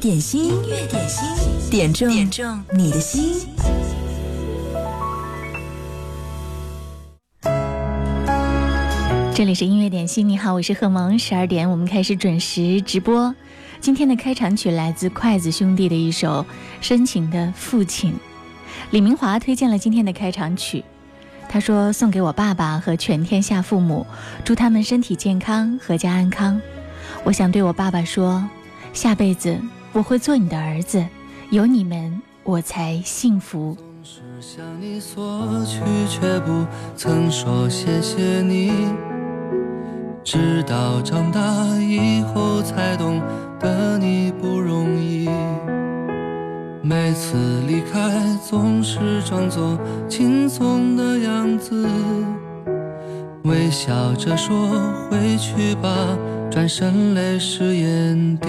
点心，音乐点心，点中点中你的心。这里是音乐点心，你好，我是贺萌。十二点，我们开始准时直播。今天的开场曲来自筷子兄弟的一首深情的父亲。李明华推荐了今天的开场曲，他说送给我爸爸和全天下父母，祝他们身体健康，阖家安康。我想对我爸爸说，下辈子我会做你的儿子，有你们我才幸福。总是向你索取，却不曾说谢谢你。直到长大以后才懂得你不容易。每次离开总是装作轻松的样子，微笑着说回去吧，转身泪湿眼底。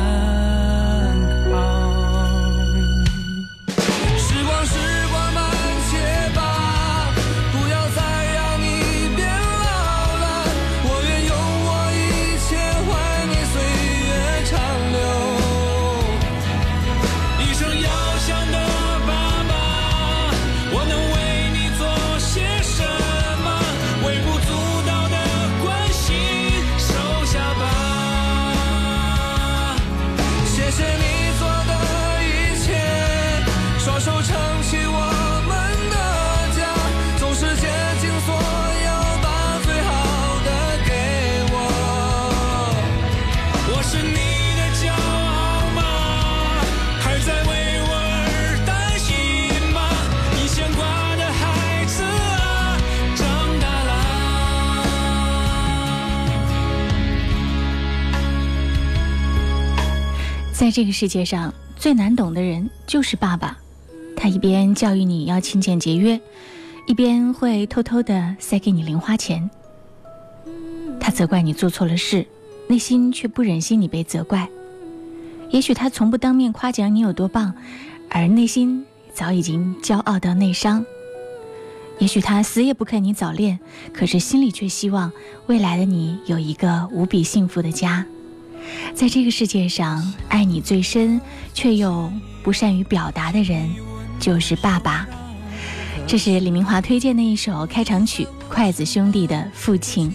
这个世界上最难懂的人就是爸爸，他一边教育你要勤俭节约，一边会偷偷的塞给你零花钱。他责怪你做错了事，内心却不忍心你被责怪。也许他从不当面夸奖你有多棒，而内心早已经骄傲到内伤。也许他死也不肯你早恋，可是心里却希望未来的你有一个无比幸福的家。在这个世界上，爱你最深却又不善于表达的人，就是爸爸。这是李明华推荐的一首开场曲，筷子兄弟的《父亲》。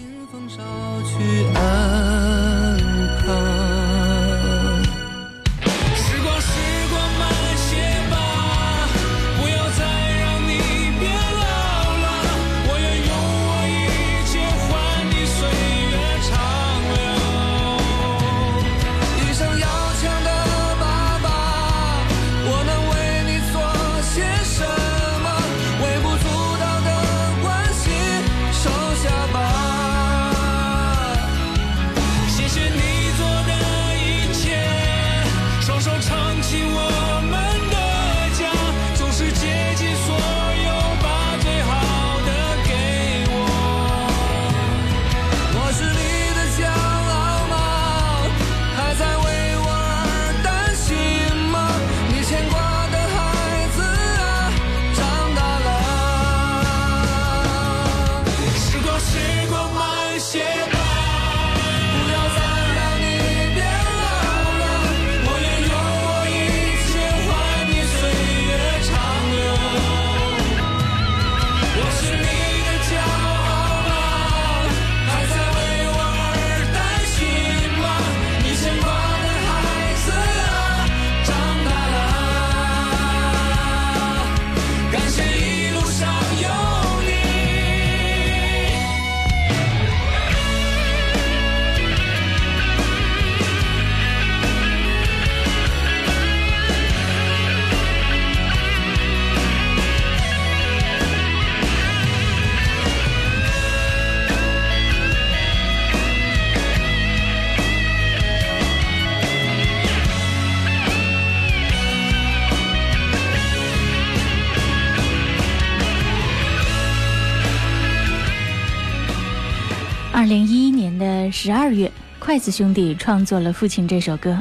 十二月，筷子兄弟创作了《父亲》这首歌。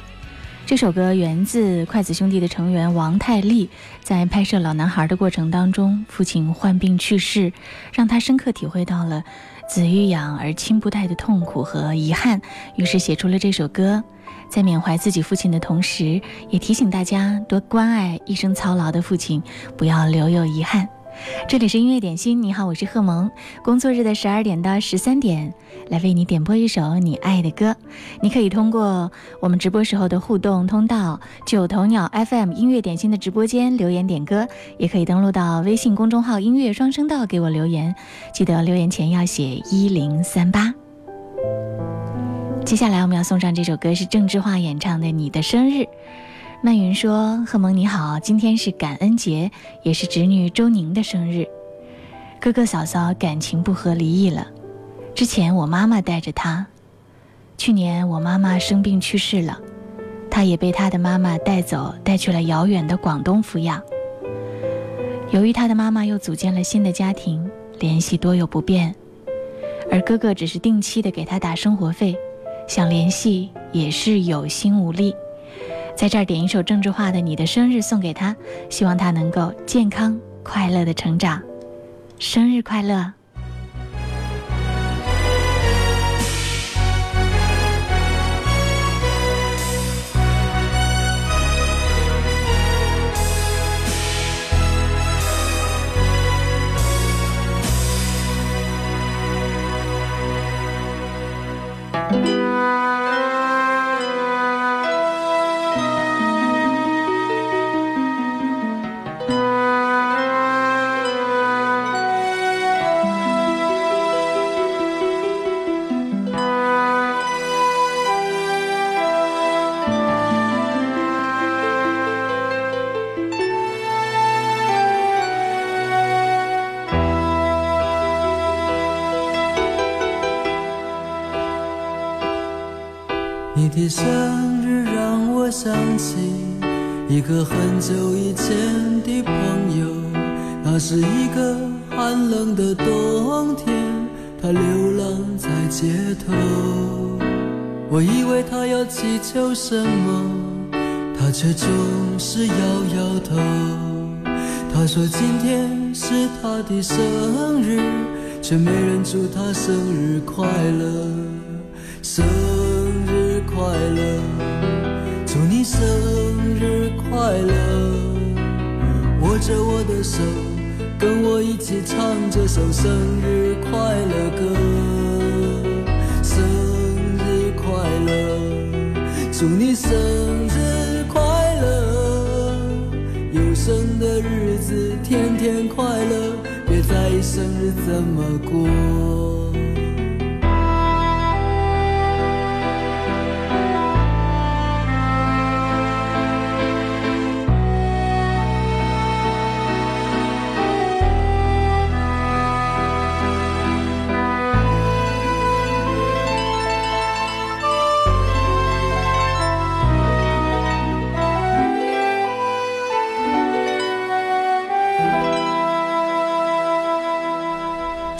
这首歌源自筷子兄弟的成员王太利，在拍摄《老男孩》的过程当中，父亲患病去世，让他深刻体会到了子欲养而亲不待的痛苦和遗憾，于是写出了这首歌，在缅怀自己父亲的同时，也提醒大家多关爱一生操劳的父亲，不要留有遗憾。这里是音乐点心，你好，我是贺萌。工作日的十二点到十三点，来为你点播一首你爱的歌。你可以通过我们直播时候的互动通道“九头鸟 FM 音乐点心”的直播间留言点歌，也可以登录到微信公众号“音乐双声道”给我留言。记得留言前要写一零三八。接下来我们要送上这首歌是郑智化演唱的《你的生日》。曼云说：“贺蒙你好，今天是感恩节，也是侄女周宁的生日。哥哥嫂嫂感情不和，离异了。之前我妈妈带着他，去年我妈妈生病去世了，他也被他的妈妈带走，带去了遥远的广东抚养。由于他的妈妈又组建了新的家庭，联系多有不便，而哥哥只是定期的给他打生活费，想联系也是有心无力。”在这儿点一首郑智化的《你的生日》送给他，希望他能够健康快乐的成长，生日快乐！他却总是摇摇头。他说今天是他的生日，却没人祝他生日快乐。生日快乐，祝你生日快乐！握着我的手，跟我一起唱这首生日快乐歌。祝你生日快乐！有生的日子天天快乐，别在意生日怎么过。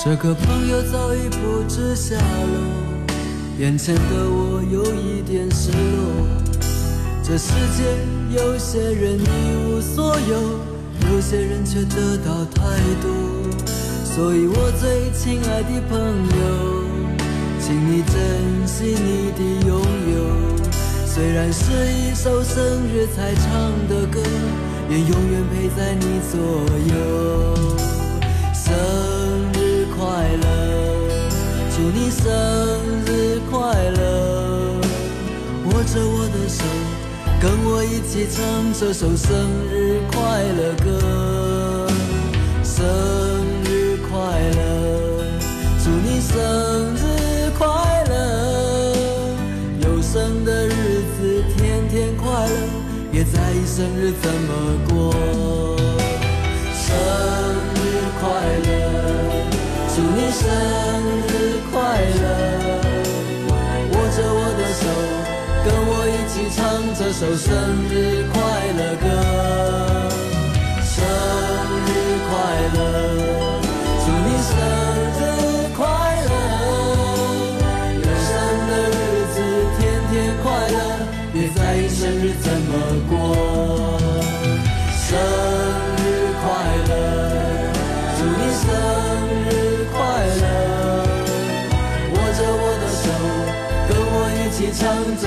这个朋友早已不知下落，眼前的我有一点失落。这世界有些人一无所有，有些人却得到太多。所以我最亲爱的朋友，请你珍惜你的拥有。虽然是一首生日才唱的歌，愿永远陪在你左右。生祝你生日快乐！握着我的手，跟我一起唱这首生日快乐歌。生日快乐，祝你生日快乐！有生的日子天天快乐，别在意生日怎么过。生日快乐，生日快乐！握着我的手，跟我一起唱这首生日快乐歌。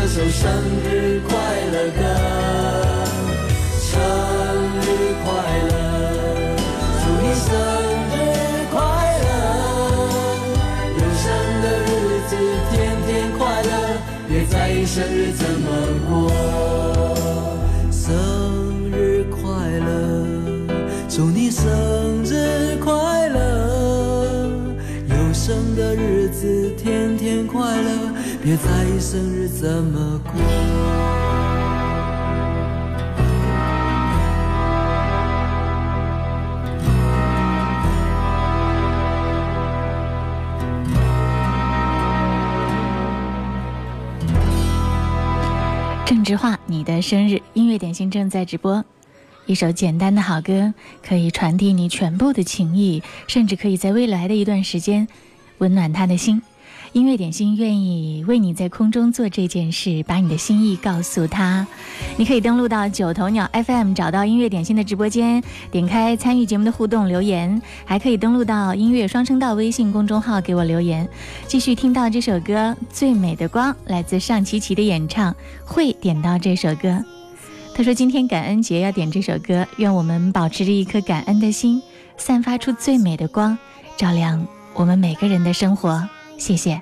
这首生日快乐歌。生日快乐，祝你生日快乐，有生的日子天天快乐，别在意生日怎么过。别在意生日怎么过。郑智化，你的生日音乐点心正在直播。一首简单的好歌，可以传递你全部的情谊，甚至可以在未来的一段时间温暖他的心。音乐点心愿意为你在空中做这件事，把你的心意告诉他。你可以登录到九头鸟 FM，找到音乐点心的直播间，点开参与节目的互动留言，还可以登录到音乐双声道微信公众号给我留言。继续听到这首歌《最美的光》，来自尚琪琪的演唱，会点到这首歌。他说：“今天感恩节要点这首歌，愿我们保持着一颗感恩的心，散发出最美的光，照亮我们每个人的生活。”谢谢。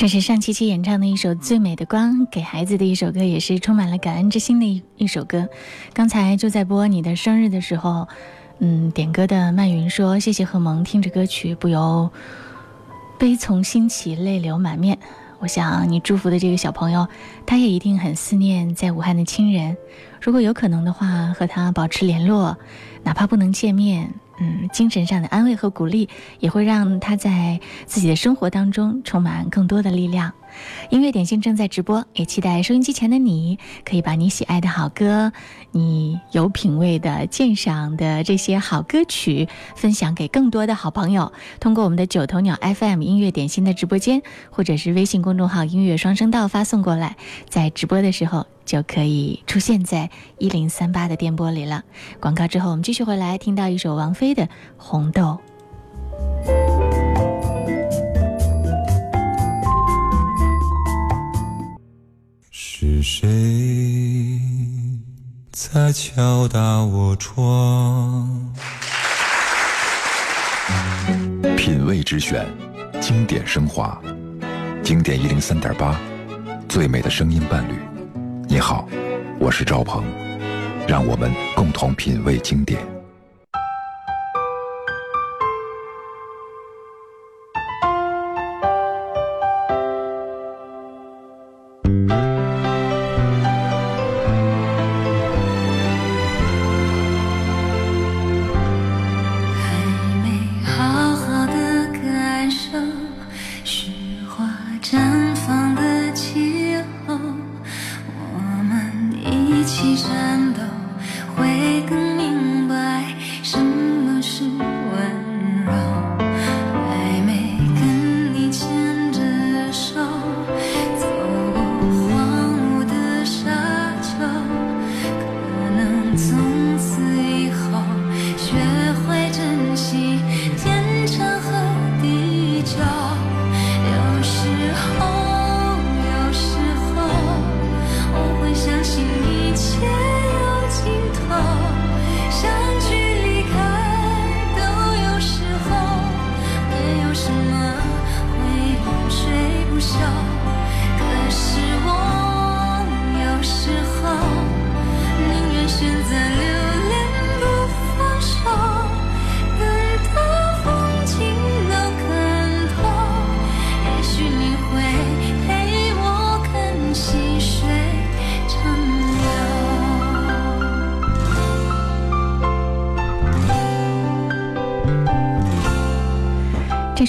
这是上期期演唱的一首《最美的光》，给孩子的一首歌，也是充满了感恩之心的一一首歌。刚才就在播你的生日的时候，嗯，点歌的曼云说：“谢谢贺蒙，听着歌曲不由悲从心起，泪流满面。”我想你祝福的这个小朋友，他也一定很思念在武汉的亲人。如果有可能的话，和他保持联络，哪怕不能见面。嗯，精神上的安慰和鼓励也会让他在自己的生活当中充满更多的力量。音乐点心正在直播，也期待收音机前的你可以把你喜爱的好歌、你有品味的鉴赏的这些好歌曲分享给更多的好朋友。通过我们的九头鸟 FM 音乐点心的直播间，或者是微信公众号“音乐双声道”发送过来，在直播的时候。就可以出现在一零三八的电波里了。广告之后，我们继续回来听到一首王菲的《红豆》。是谁在敲打我窗？品味之选，经典升华，经典一零三点八，最美的声音伴侣。你好，我是赵鹏，让我们共同品味经典。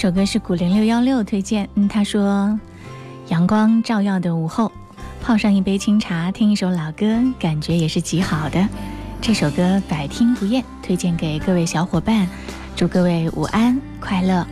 这首歌是古零六幺六推荐，嗯，他说，阳光照耀的午后，泡上一杯清茶，听一首老歌，感觉也是极好的。这首歌百听不厌，推荐给各位小伙伴，祝各位午安快乐。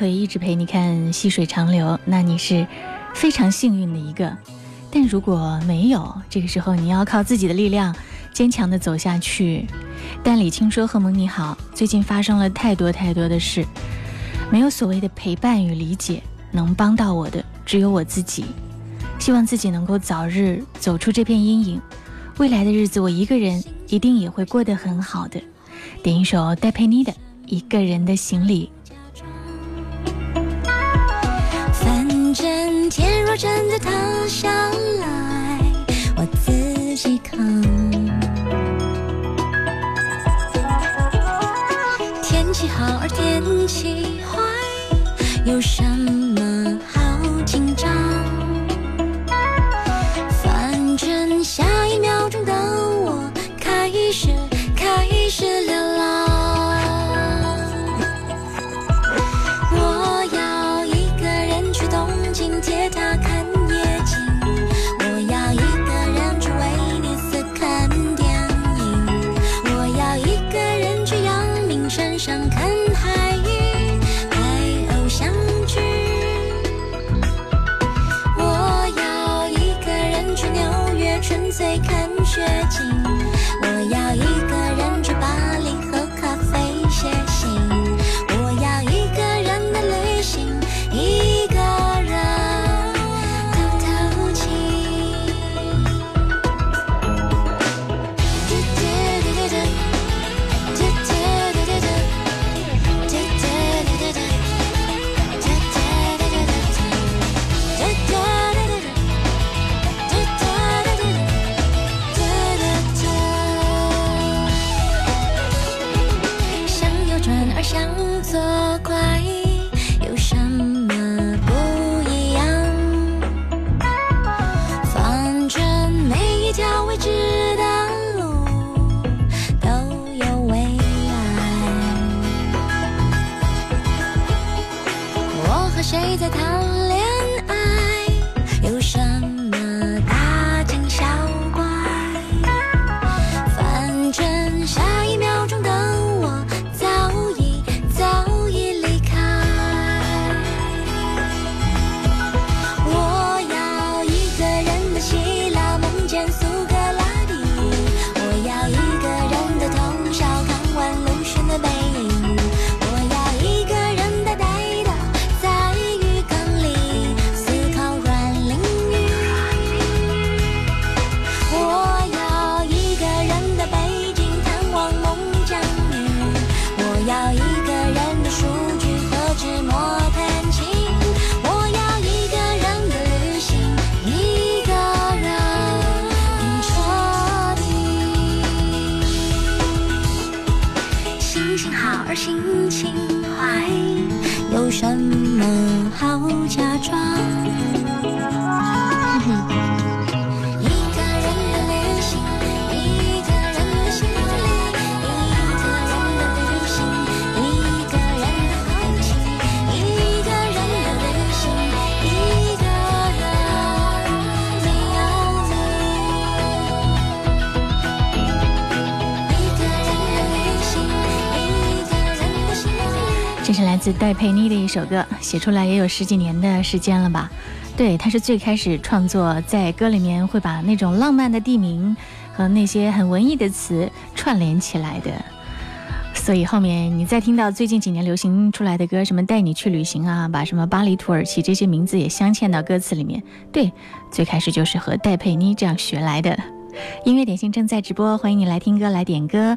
可以一直陪你看细水长流，那你是非常幸运的一个。但如果没有，这个时候你要靠自己的力量，坚强的走下去。但李青说：“贺蒙你好，最近发生了太多太多的事，没有所谓的陪伴与理解，能帮到我的只有我自己。希望自己能够早日走出这片阴影，未来的日子我一个人一定也会过得很好的。”点一首戴佩妮的《一个人的行李》。真天若真的塌下来，我自己扛。天气好而天气坏，有什么转而向自戴佩妮的一首歌，写出来也有十几年的时间了吧？对，他是最开始创作，在歌里面会把那种浪漫的地名和那些很文艺的词串联起来的。所以后面你再听到最近几年流行出来的歌，什么带你去旅行啊，把什么巴黎、土耳其这些名字也镶嵌到歌词里面。对，最开始就是和戴佩妮这样学来的。音乐点心正在直播，欢迎你来听歌来点歌。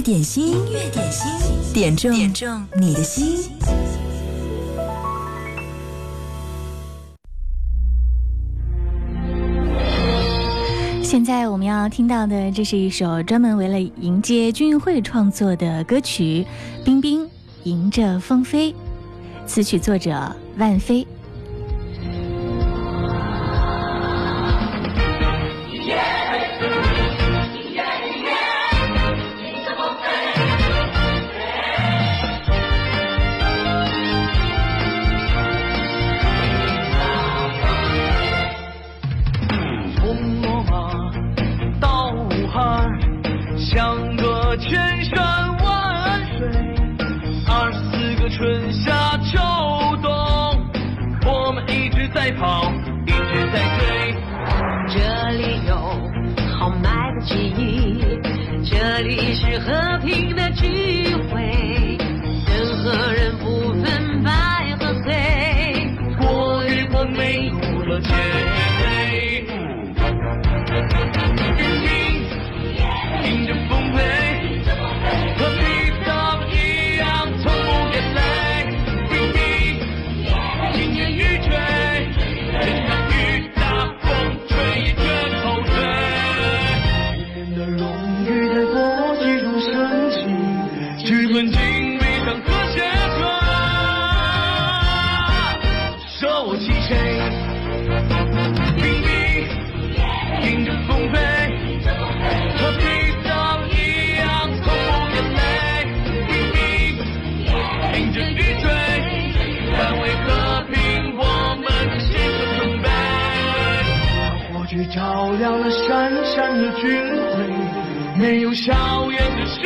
点心，音乐点心，点中点中你的心。现在我们要听到的，这是一首专门为了迎接军运会创作的歌曲《冰冰迎着风飞》。词曲作者万飞。照亮了闪闪的军队，没有硝烟的世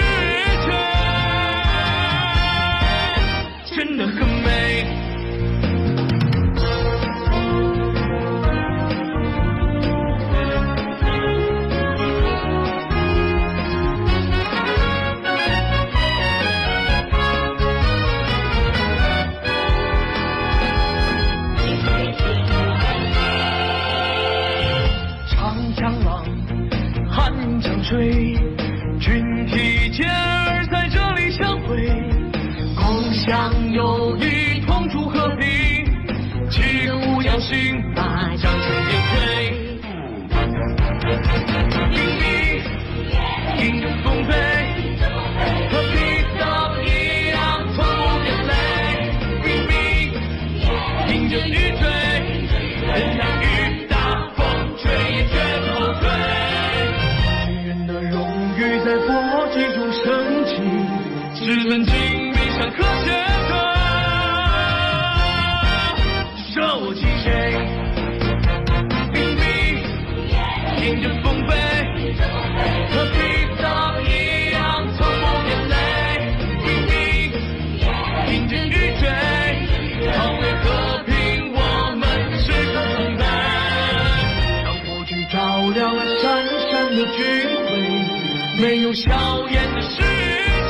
没有硝烟的世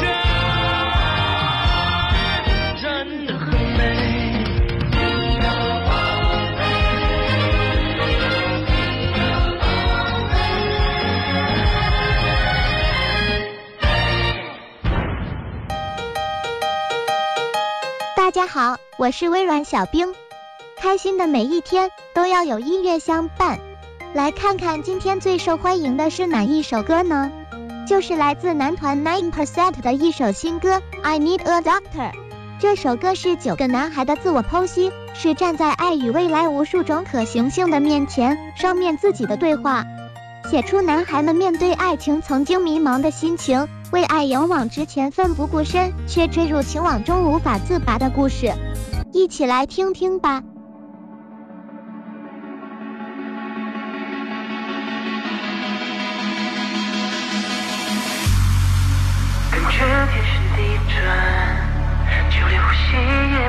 界，真的很美。大家好，我是微软小冰。开心的每一天都要有音乐相伴。来看看今天最受欢迎的是哪一首歌呢？就是来自男团 Nine Percent 的一首新歌《I Need a Doctor》。这首歌是九个男孩的自我剖析，是站在爱与未来无数种可行性的面前，上面自己的对话，写出男孩们面对爱情曾经迷茫的心情，为爱勇往直前奋不顾身，却坠入情网中无法自拔的故事。一起来听听吧。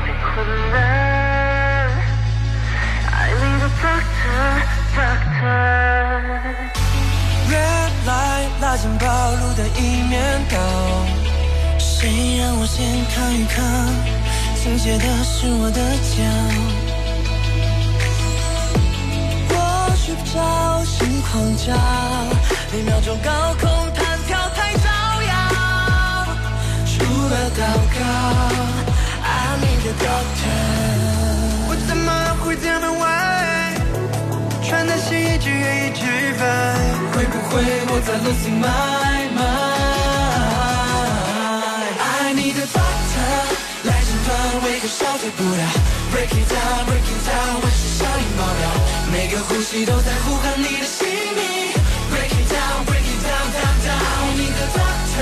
吸也变困难。I need a doctor, doctor。Red light 拉近暴露的一面倒，谁让我先看一看，倾斜的是我的脚。我睡不着，心狂叫，每秒钟高空弹跳太招摇，除了祷告，I need a doctor。我怎么会这么歪？穿的是一句一句白，会不会我在 losing my mind？I need a doctor 来诊断，为个小退不了。Break it down, break it down，温室效应爆表，每个呼吸都在呼喊你的姓名。Break it down, break it down, down, down，你的 doctor，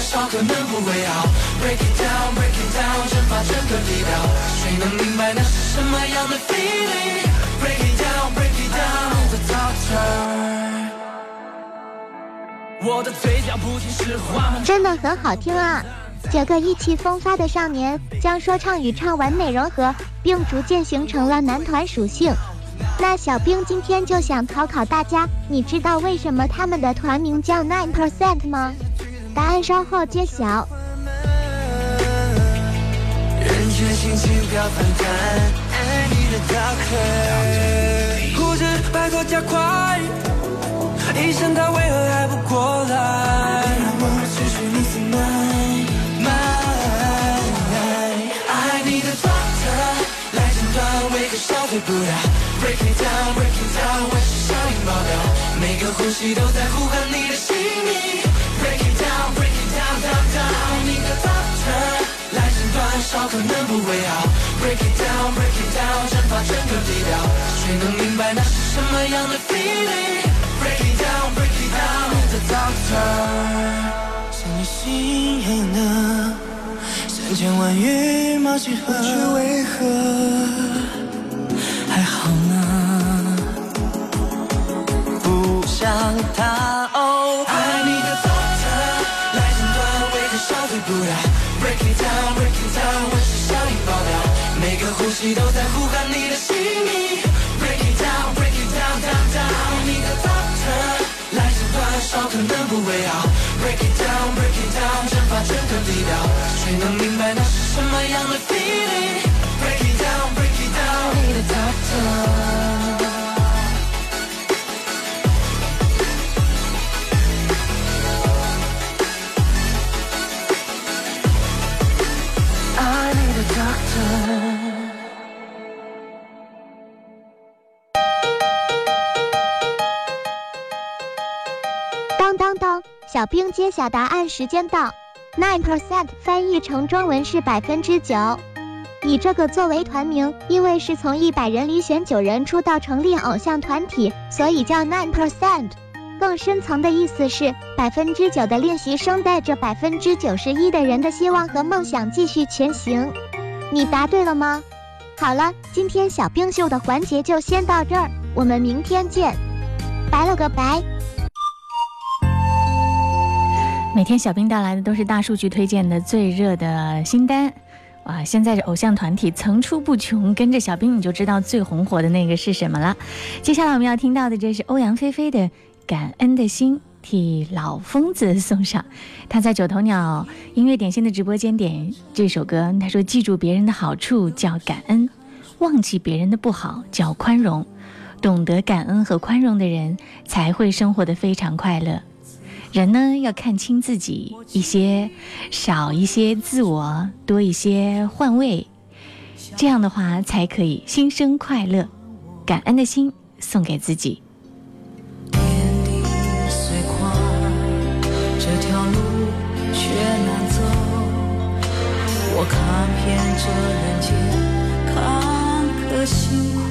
少可能不会好。Break it down, break it down，蒸发整个地表，谁能明白那是什么样的 feeling？Break it down, break it down，你的 doctor。我的嘴角不仅是花满真的很好听啊！这个意气风发的少年，将说唱与唱完美融合，并逐渐形成了男团属性。那小兵今天就想考考大家，你知道为什么他们的团名叫 Nine Percent 吗？答案稍后揭晓。人却心情飘翻弹，爱你的 doctor，护士拜托加快，医生他为何还不过来？不了？Break it down，break it down，温室效应爆表，每个呼吸都在呼喊你的姓名。少可能不会好。Break it down, break it down，蒸发整个地表，谁能明白那是什么样的 feeling？Break it down, break it down，你的 doctor，像你心一样的，三千万羽毛几何，却为何还好呢？不想他哦，爱你的 doctor，来诊断为何消退不了？Break it down, break it down，我是效应爆表，每个呼吸都在呼喊你的姓名。Break it down, break it down, down, down，你的 doctor 来诊断，烧可能不会好。Break it down, break it down，蒸发整个地表，谁能明白那是什么样的 feeling？Break it down, break it down，你的 doctor。小兵揭晓答案时间到。Nine percent 翻译成中文是百分之九。以这个作为团名，因为是从一百人里选九人出道成立偶像团体，所以叫 Nine percent。更深层的意思是，百分之九的练习生带着百分之九十一的人的希望和梦想继续前行。你答对了吗？好了，今天小冰秀的环节就先到这儿，我们明天见，拜了个拜。每天小兵带来的都是大数据推荐的最热的新单，哇！现在这偶像团体层出不穷，跟着小兵你就知道最红火的那个是什么了。接下来我们要听到的这是欧阳菲菲的《感恩的心》，替老疯子送上。他在九头鸟音乐点心的直播间点这首歌，他说：“记住别人的好处叫感恩，忘记别人的不好叫宽容。懂得感恩和宽容的人，才会生活得非常快乐。”人呢要看清自己一些，少一些自我，多一些换位，这样的话才可以心生快乐。感恩的心送给自己。我看遍这人间坎坷辛苦，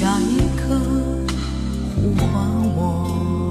下一刻呼唤我？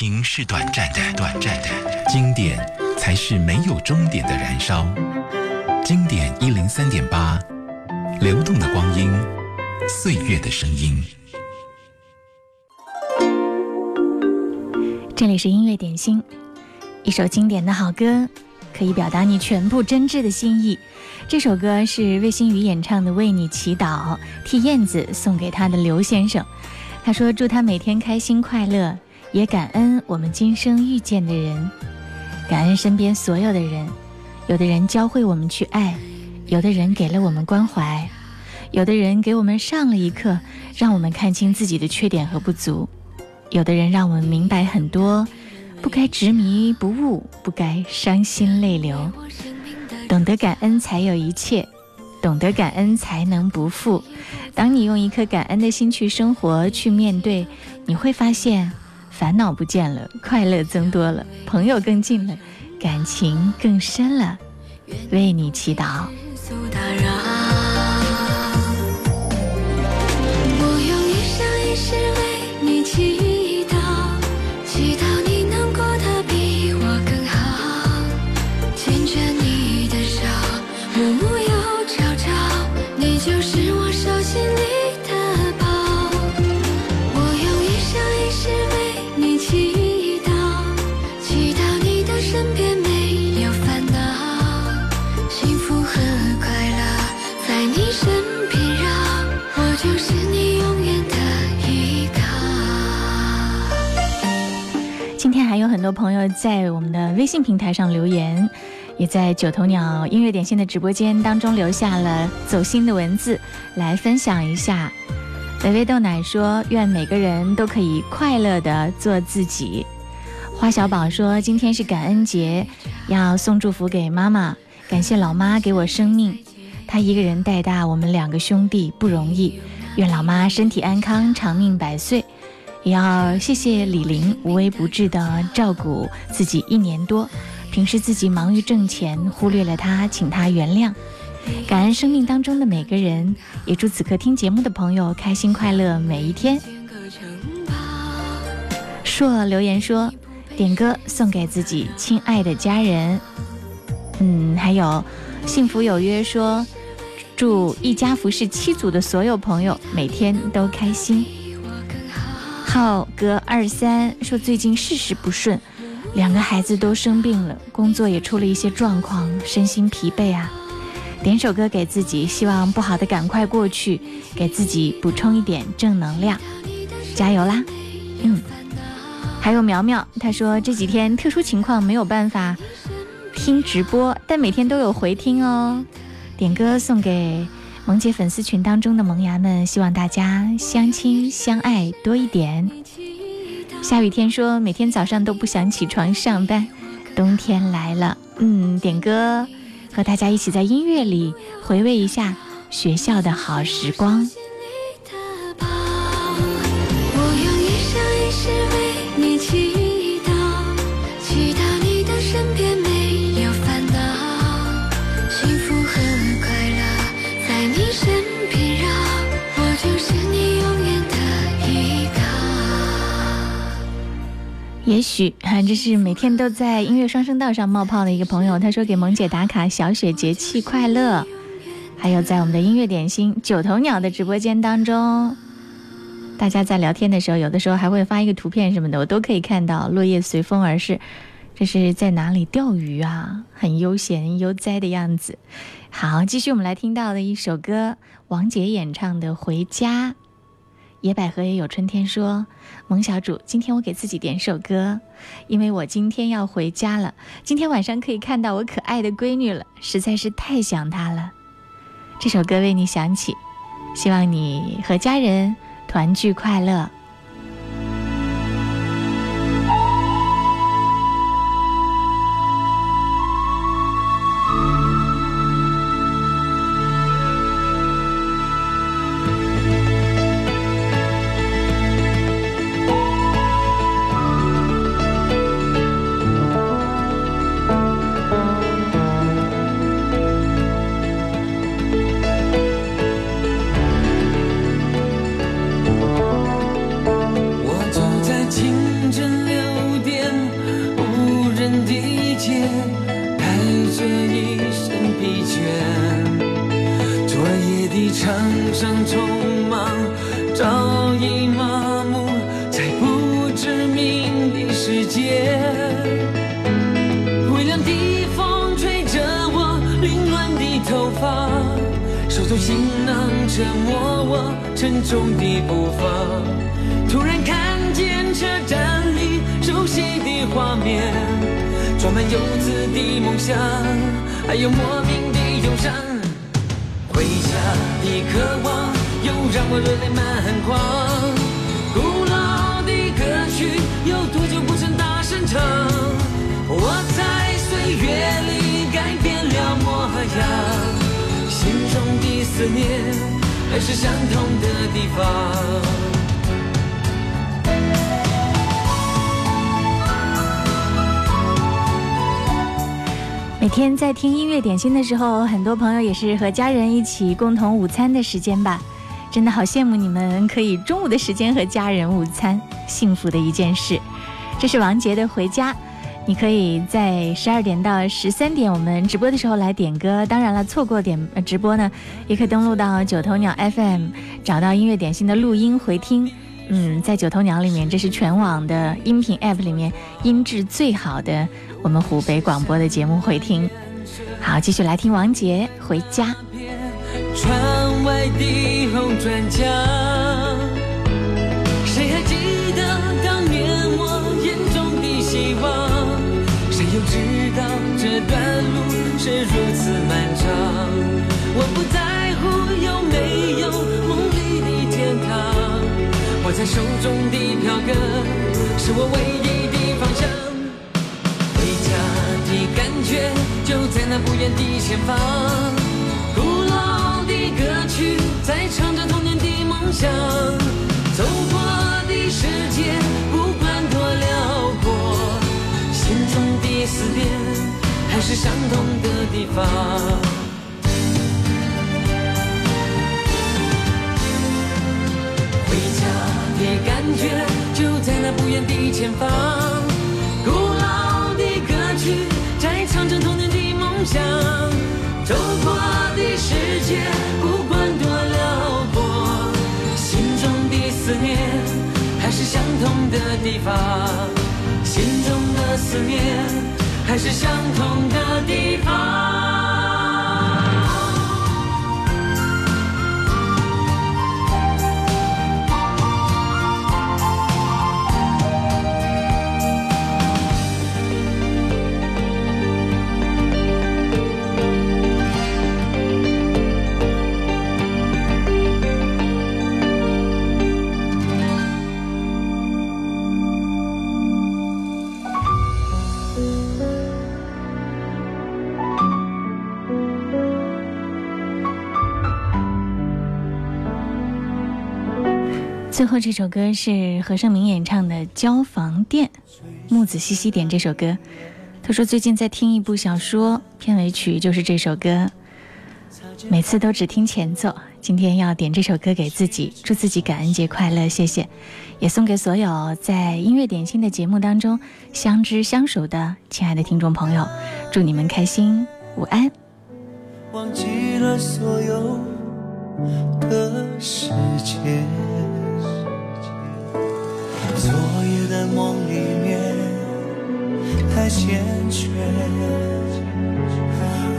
情是短暂的，短暂的；经典才是没有终点的燃烧。经典一零三点八，流动的光阴，岁月的声音。这里是音乐点心，一首经典的好歌，可以表达你全部真挚的心意。这首歌是魏新雨演唱的《为你祈祷》，替燕子送给他的刘先生。他说：“祝他每天开心快乐，也感恩我们今生遇见的人，感恩身边所有的人。有的人教会我们去爱，有的人给了我们关怀，有的人给我们上了一课，让我们看清自己的缺点和不足。”有的人让我们明白很多，不该执迷不悟，不该伤心泪流。懂得感恩才有一切，懂得感恩才能不负。当你用一颗感恩的心去生活、去面对，你会发现烦恼不见了，快乐增多了，朋友更近了，感情更深了。为你祈祷。在我们的微信平台上留言，也在九头鸟音乐点心的直播间当中留下了走心的文字，来分享一下。微微豆奶说：“愿每个人都可以快乐的做自己。”花小宝说：“今天是感恩节，要送祝福给妈妈，感谢老妈给我生命，她一个人带大我们两个兄弟不容易，愿老妈身体安康，长命百岁。”也要谢谢李玲无微不至的照顾自己一年多，平时自己忙于挣钱，忽略了她，请她原谅。感恩生命当中的每个人，也祝此刻听节目的朋友开心快乐每一天。硕留言说，点歌送给自己亲爱的家人。嗯，还有幸福有约说，祝一家服饰七组的所有朋友每天都开心。浩哥二三说最近事事不顺，两个孩子都生病了，工作也出了一些状况，身心疲惫啊。点首歌给自己，希望不好的赶快过去，给自己补充一点正能量，加油啦！嗯，还有苗苗，他说这几天特殊情况没有办法听直播，但每天都有回听哦。点歌送给萌姐粉丝群当中的萌芽们，希望大家相亲相爱多一点。下雨天说每天早上都不想起床上班，冬天来了，嗯，点歌和大家一起在音乐里回味一下学校的好时光。也许哈，这是每天都在音乐双声道上冒泡的一个朋友，他说给萌姐打卡小雪节气快乐。还有在我们的音乐点心九头鸟的直播间当中，大家在聊天的时候，有的时候还会发一个图片什么的，我都可以看到。落叶随风而逝，这是在哪里钓鱼啊？很悠闲悠哉的样子。好，继续我们来听到的一首歌，王杰演唱的《回家》。野百合也有春天说：“萌小主，今天我给自己点首歌，因为我今天要回家了。今天晚上可以看到我可爱的闺女了，实在是太想她了。这首歌为你响起，希望你和家人团聚快乐。”又让我热泪满眶。古老的歌曲，有多久不曾大声唱？我在岁月里改变了模样，心中的思念还是相同的地方。每天在听音乐点心的时候，很多朋友也是和家人一起共同午餐的时间吧。真的好羡慕你们可以中午的时间和家人午餐，幸福的一件事。这是王杰的《回家》，你可以在十二点到十三点我们直播的时候来点歌。当然了，错过点直播呢，也可以登录到九头鸟 FM，找到音乐点心的录音回听。嗯，在九头鸟里面，这是全网的音频 App 里面音质最好的我们湖北广播的节目回听。好，继续来听王杰《回家》。窗外的红砖墙，谁还记得当年我眼中的希望？谁又知道这段路是如此漫长？我不在乎有没有梦里的天堂，握在手中的票根是我唯一的方向。回家的感觉就在那不远的前方。想，走过的世界不管多辽阔，心中的思念还是相同的地方。回家的感觉就在那不远的前方，地方。心中的思念，还是相同的地方。最后这首歌是何晟铭演唱的《交房店》，木子西西点这首歌。他说最近在听一部小说，片尾曲就是这首歌，每次都只听前奏。今天要点这首歌给自己，祝自己感恩节快乐，谢谢。也送给所有在音乐点心的节目当中相知相守的亲爱的听众朋友，祝你们开心，午安。忘记了所有的时间。昨夜的梦里面太缱绻，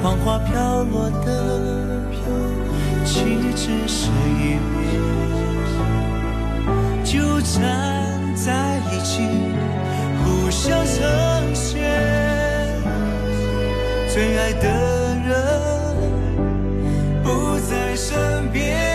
黄花飘落的岂止是一面？就站在一起，互相成全，最爱的人不在身边